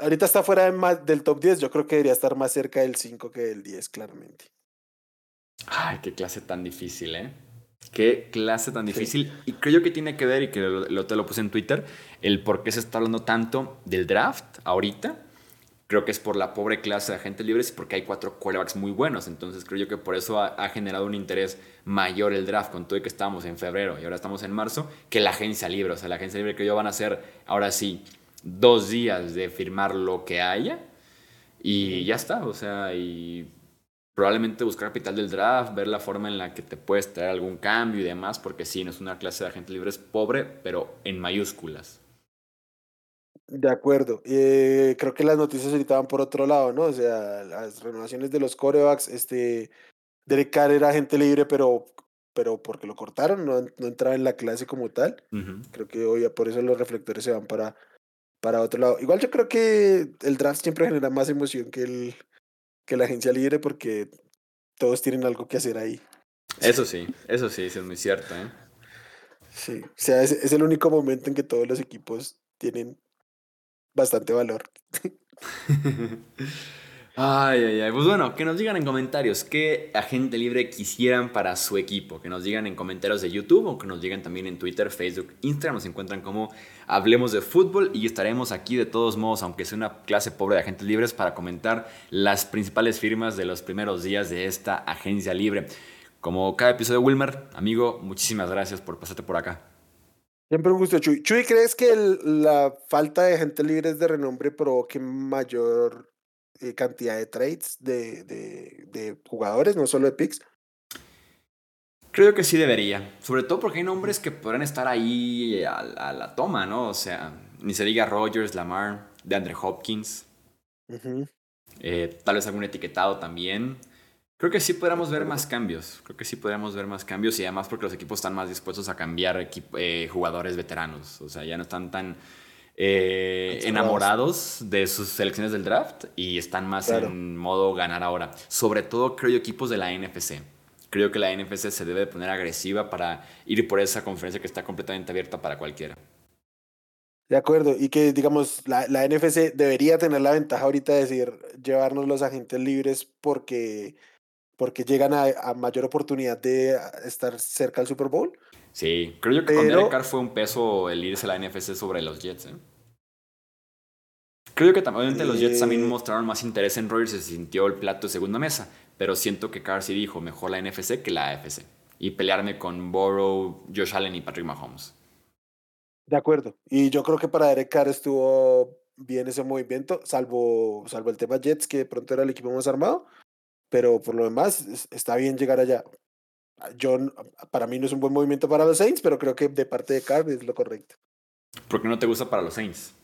ahorita está fuera del top 10, yo creo que debería estar más cerca del 5 que del 10, claramente. Ay, qué clase tan difícil, ¿eh? Qué clase tan difícil. Y creo que tiene que ver, y que lo, te lo puse en Twitter, el por qué se está hablando tanto del draft ahorita. Creo que es por la pobre clase de agentes libres y porque hay cuatro quarterbacks muy buenos. Entonces creo yo que por eso ha, generado un interés mayor el draft, con todo y que estábamos en febrero y ahora estamos en marzo, que la agencia libre. O sea, la agencia libre que yo van a hacer ahora sí dos días de firmar lo que haya y ya está. O sea, y probablemente buscar capital del draft, ver la forma en la que te puedes traer algún cambio y demás, porque sí, no es una clase de agente libre, es pobre, pero en mayúsculas. De acuerdo. Eh, creo que las noticias ahorita van por otro lado, ¿no? O sea, las renovaciones de los corebacks, este, Derek Carr era agente libre, pero, pero porque lo cortaron, no, no entraba en la clase como tal. Creo que hoy por eso los reflectores se van para, para otro lado. Igual yo creo que el draft siempre genera más emoción que el, que la agencia libre porque todos tienen algo que hacer ahí. Eso sí, eso sí, eso es muy cierto. ¿eh? Sí, o sea, es, el único momento en que todos los equipos tienen bastante valor. Ay, ay, ay. Pues bueno, que nos digan en comentarios qué agente libre quisieran para su equipo. Que nos digan en comentarios de YouTube o que nos digan también en Twitter, Facebook, Instagram. Nos encuentran como Hablemos de Fútbol y estaremos aquí de todos modos, aunque sea una clase pobre de agentes libres, para comentar las principales firmas de los primeros días de esta agencia libre. Como cada episodio, Wilmer, amigo, muchísimas gracias por pasarte por acá. Siempre un gusto, Chuy. Chuy, ¿crees que la falta de agentes libres de renombre provoque mayor eh, cantidad de trades de, de, jugadores, no solo de picks. Creo que sí debería. Sobre todo porque hay nombres que podrán estar ahí a, la toma, ¿no? O sea, ni se diga Rogers, Lamar, de Andre Hopkins. Eh, tal vez algún etiquetado también. Creo que sí podríamos ver más cambios. Creo que sí podríamos ver más cambios y además porque los equipos están más dispuestos a cambiar eh, jugadores veteranos. O sea, ya no están tan eh, enamorados de sus selecciones del draft y están más en modo ganar ahora. Sobre todo creo yo equipos de la NFC. Creo que la NFC se debe poner agresiva para ir por esa conferencia que está completamente abierta para cualquiera. De acuerdo, y que digamos, la, la NFC debería tener la ventaja ahorita de decir, llevarnos los agentes libres porque, porque llegan a, a mayor oportunidad de estar cerca del Super Bowl. Sí, creo yo que con Derek Carr fue un peso el irse a la NFC sobre los Jets. ¿eh? Creo que también los Jets también mostraron más interés en Rogers y se sintió el plato de segunda mesa. Pero siento que Carr sí dijo mejor la NFC que la AFC. Y pelearme con Burrow, Josh Allen y Patrick Mahomes. De acuerdo. Y yo creo que para Derek Carr estuvo bien ese movimiento, salvo, salvo el tema Jets, que de pronto era el equipo más armado. Pero por lo demás, está bien llegar allá. Yo, para mí no es un buen movimiento para los Saints, pero creo que de parte de Carr es lo correcto. ¿Por qué no te gusta para los Saints?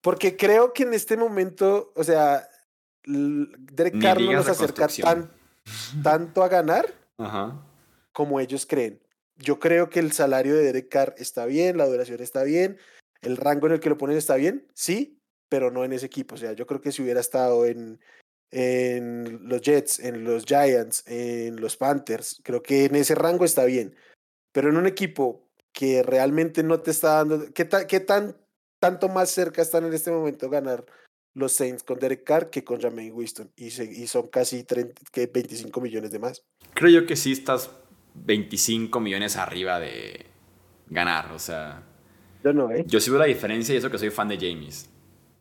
Porque creo que en este momento, o sea, Derek Carr no nos acerca tan, tanto a ganar como ellos creen. Yo creo que el salario de Derek Carr está bien, la duración está bien, el rango en el que lo ponen está bien, sí, pero no en ese equipo. O sea, yo creo que si hubiera estado en, en los Jets, en los Giants, en los Panthers. Creo que en ese rango está bien. Pero en un equipo que realmente no te está dando. ¿Qué, qué tan, tanto más cerca están en este momento ganar los Saints con Derek Carr que con Jameis Winston? Y, y son casi 30, que 25 millones de más. Creo yo que sí estás 25 millones arriba de ganar. O sea. Yo no, ¿eh? Yo sí veo la diferencia y eso que soy fan de James.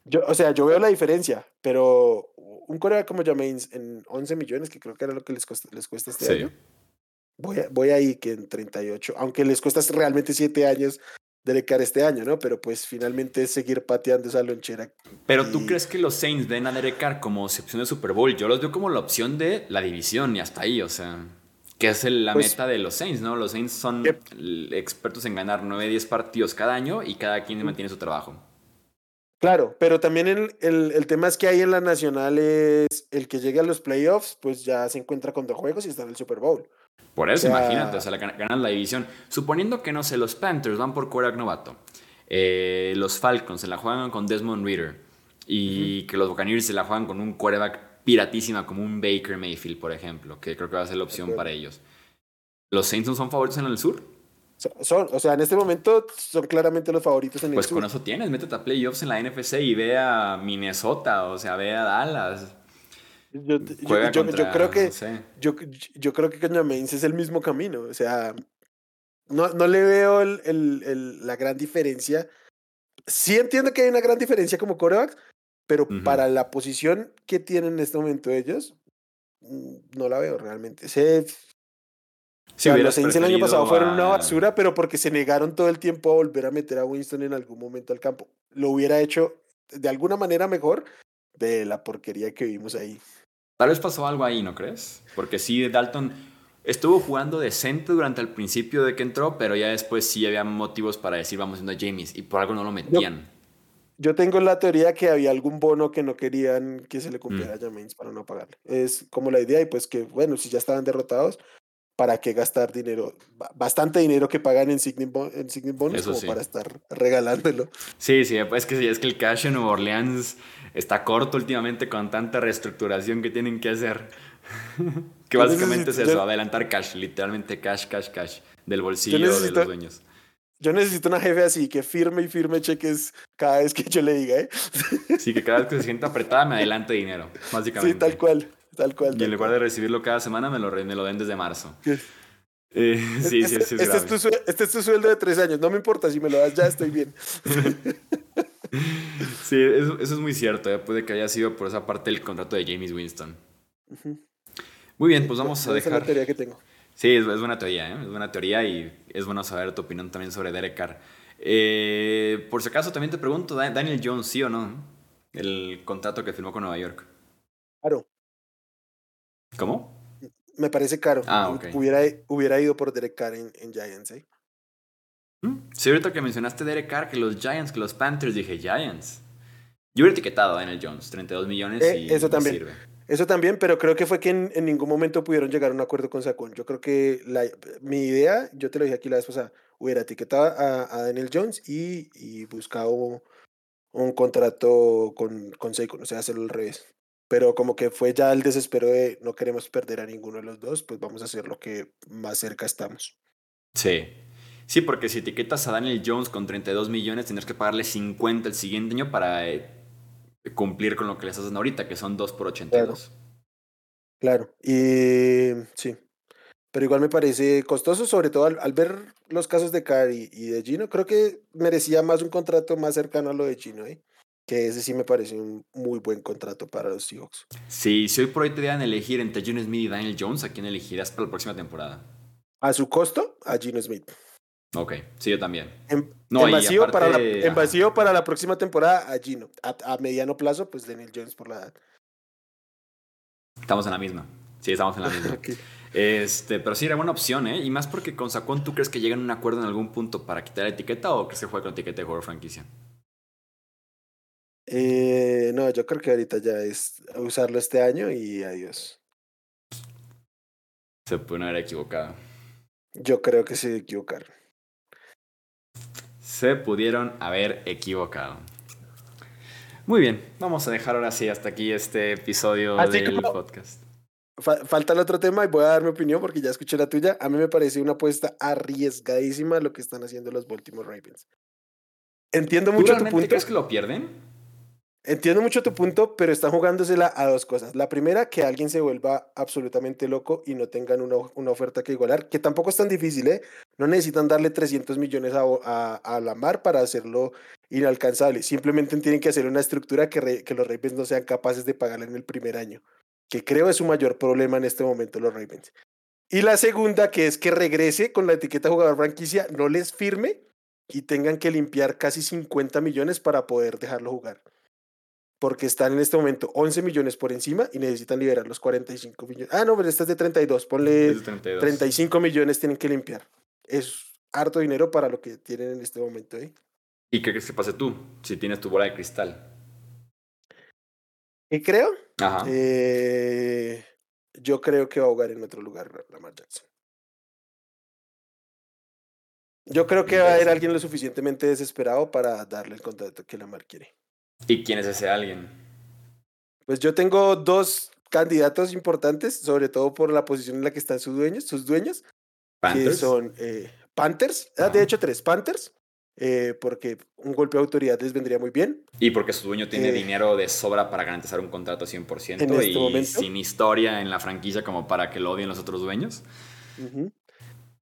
Yo, o sea, yo veo la diferencia, pero un coreano como Jameis en 11 millones, que creo que era lo que les cuesta, les cuesta este año. Voy, voy ahí que en 38, aunque les cuesta realmente 7 años Derek este año, ¿no? Pero pues finalmente seguir pateando esa lonchera. Pero tú crees que los Saints ven a Derek como opción de Super Bowl? Yo los veo como la opción de la división y hasta ahí, o sea, que es la pues meta de los Saints, ¿no? Los Saints son expertos en ganar 9, 10 partidos cada año y cada quien mantiene su trabajo. Claro, pero también el, el, tema es que ahí en la nacional es el que llegue a los playoffs, pues ya se encuentra con dos juegos y está en el Super Bowl. Por eso, imagínate, o sea, ganan la división. Suponiendo que, no sé, los Panthers van por quarterback novato, eh, los Falcons se la juegan con Desmond Reader y que los Buccaneers se la juegan con un quarterback piratísima como un Baker Mayfield, por ejemplo, que creo que va a ser la opción para ellos. ¿Los Saints no son favoritos en el sur? Son, o sea, en este momento son claramente los favoritos en el Pues con eso tienes, métete a playoffs en la NFC y ve a Minnesota, o sea, ve a Dallas. Yo, creo que yo, yo, creo que Cañamains es el mismo camino, o sea, no, no le veo el, el, la gran diferencia. Sí entiendo que hay una gran diferencia como corebacks, pero para la posición que tienen en este momento ellos, mm, no la veo realmente. Sé, si los Saints el año pasado fueron una basura, pero porque se negaron todo el tiempo a volver a meter a Winston en algún momento al campo. Lo hubiera hecho de alguna manera mejor de la porquería que vimos ahí. Tal vez pasó algo ahí, ¿no crees? Porque sí, Dalton estuvo jugando decente durante el principio de que entró, pero ya después sí había motivos para decir vamos yendo a James y por algo no lo metían. Yo, tengo la teoría que había algún bono que no querían que se le cumpliera mm. a James para no pagarle. Es como la idea y pues que, bueno, si ya estaban derrotados, ¿para qué gastar dinero? Bastante dinero que pagan en Signing, en Bonus como para estar regalándolo. Sí, sí, es que sí, es que el cash en Nueva Orleans está corto últimamente con tanta reestructuración que tienen que hacer. que básicamente es eso, adelantar cash, literalmente cash, cash, cash, del bolsillo de los dueños. Yo necesito una jefe así, que firme y firme cheques cada vez que yo le diga, ¿eh? Sí, que cada vez que se sienta apretada me adelante dinero, básicamente. Sí, tal cual, tal cual. y en lugar de recibirlo cada semana, me lo, me lo den desde marzo. Eh, sí, sí, sí, este, es tu, este es tu sueldo de tres años, no me importa, si me lo das ya estoy bien. sí, eso, es muy cierto, ¿eh? puede que haya sido por esa parte del contrato de James Winston. Muy bien, pues vamos a dejar... Es la teoría que tengo. Sí, es, buena teoría, ¿eh? es buena teoría y es bueno saber tu opinión también sobre Derek Carr. Eh, por si acaso también te pregunto, Daniel Jones, ¿sí o no? El contrato que firmó con Nueva York. Claro. ¿Cómo? Me parece caro. Ah, hubiera, hubiera ido por Derek Carr en, Giants, ¿eh? Mm, sí, ahorita que mencionaste Derek Carr, que los Giants, que los Panthers, dije Giants. Yo hubiera etiquetado a Daniel Jones, 32 millones eh, y eso también. sirve. Eso también, pero creo que fue que en, ningún momento pudieron llegar a un acuerdo con Sacón. Yo creo que la, mi idea, yo te lo dije aquí la vez pasada, hubiera etiquetado a, a Daniel Jones y, y buscado un contrato con, con Saquon, o sea, hacerlo al revés. Pero como que fue ya el desespero de no queremos perder a ninguno de los dos, pues vamos a hacer lo que más cerca estamos. Sí. Sí, porque si etiquetas a Daniel Jones con 32 millones, tendrás que pagarle 50 el siguiente año para eh, cumplir con lo que les hacen ahorita, que son 2 por 82. Claro, y sí. Pero igual me parece costoso, sobre todo al, ver los casos de Cari y de Gino. Creo que merecía más un contrato más cercano a lo de Gino, ¿eh? Que ese sí me parece un muy buen contrato para los Seahawks. Sí, si hoy por hoy te dieran elegir entre Gino Smith y Daniel Jones, ¿a quién elegirías para la próxima temporada? A su costo, a Gino Smith. Ok, sí, yo también. En, vacío, para la, en vacío, para la, próxima temporada a Gino. A, mediano plazo, pues Daniel Jones por la edad. Estamos en la misma. Sí, estamos en la misma. este, pero sí era buena opción, ¿eh? Y más porque con Sacón, ¿tú crees que llegan a un acuerdo en algún punto para quitar la etiqueta o crees que juega con etiqueta de jugador franquicia? Eh, no, yo creo que ahorita ya es usarlo este año y adiós. Se puede haber equivocado. Yo creo que se equivocaron se pudieron haber equivocado. Muy bien, vamos a dejar ahora sí hasta aquí este episodio del podcast. falta el otro tema y voy a dar mi opinión porque ya escuché la tuya. A mí me parece una apuesta arriesgadísima lo que están haciendo los Baltimore Ravens. Entiendo mucho tu punto. ¿Crees que lo pierden? Entiendo mucho tu punto, pero están jugándosela a dos cosas. La primera, que alguien se vuelva absolutamente loco y no tengan una, una oferta que igualar, que tampoco es tan difícil, ¿eh? No necesitan darle 300 millones a, a, la mar para hacerlo inalcanzable. Simplemente tienen que hacer una estructura que, que los Ravens no sean capaces de pagarle en el primer año, que creo es su mayor problema en este momento los Ravens. Y la segunda, que es que regrese con la etiqueta jugador franquicia, no les firme y tengan que limpiar casi 50 millones para poder dejarlo jugar porque están en este momento 11 millones por encima y necesitan liberar los 45 millones. Ah, no, pero esta es de 32, ponle 35 millones tienen que limpiar. Es harto dinero para lo que tienen en este momento. ¿eh? ¿Y qué crees que pase tú si tienes tu bola de cristal? ¿Qué creo? Ajá. Eh, yo creo que va a jugar en otro lugar Lamar Jackson. Yo creo que va a haber alguien lo suficientemente desesperado para darle el contrato que Lamar quiere. ¿Y quién es ese alguien? Pues yo tengo dos candidatos importantes, sobre todo por la posición en la que están sus dueños, sus dueños, ¿Panthers? que son eh, Panthers, ah, de hecho tres Panthers, eh, porque un golpe de autoridad les vendría muy bien. Y porque su dueño tiene eh, dinero de sobra para garantizar un contrato 100% este y sin historia en la franquicia como para que lo odien los otros dueños.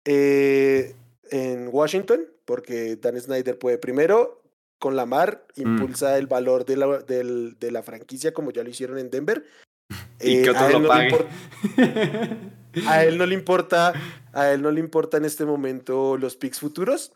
en Washington, porque Dan Snyder puede primero con la mar, mm. impulsa el valor de la, de la franquicia como ya lo hicieron en Denver. Y que eh, otro lo pague. a él no le importa, a él no le importa en este momento los picks futuros.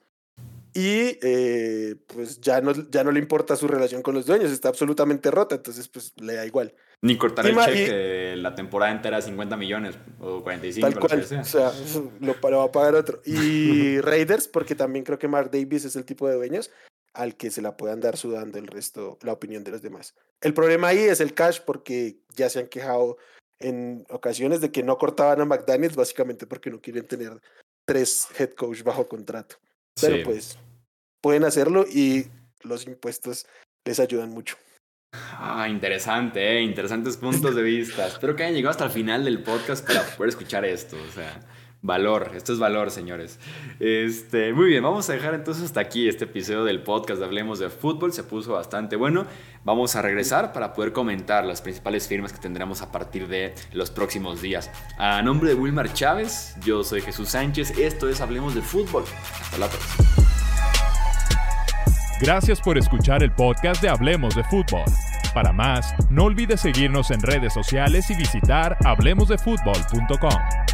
Y eh, pues ya no, ya no le importa su relación con los dueños, está absolutamente rota, entonces pues le da igual. Ni cortar el cheque la temporada entera 50 millones o 45. Tal cual, o sea, lo, lo, va a pagar otro. Y Raiders, porque también creo que Mark Davis es el tipo de dueños, al que se la puedan dar sudando el resto, la opinión de los demás. El problema ahí es el cash porque ya se han quejado en ocasiones de que no cortaban a McDaniels básicamente porque no quieren tener tres head coach bajo contrato. Pero pues pueden hacerlo y los impuestos les ayudan mucho. Ah, interesante, ¿eh? interesantes puntos de vista. Espero que hayan llegado hasta el final del podcast para poder escuchar esto. O sea, Valor, esto es valor, señores. Este, muy bien, vamos a dejar entonces hasta aquí este episodio del podcast de Hablemos de Fútbol. Se puso bastante bueno. Vamos a regresar para poder comentar las principales firmas que tendremos a partir de los próximos días. A nombre de Wilmar Chávez, yo soy Jesús Sánchez. Esto es Hablemos de Fútbol. Hasta la próxima. Gracias por escuchar el podcast de Hablemos de Fútbol. Para más, no olvides seguirnos en redes sociales y visitar hablemosdefutbol.com.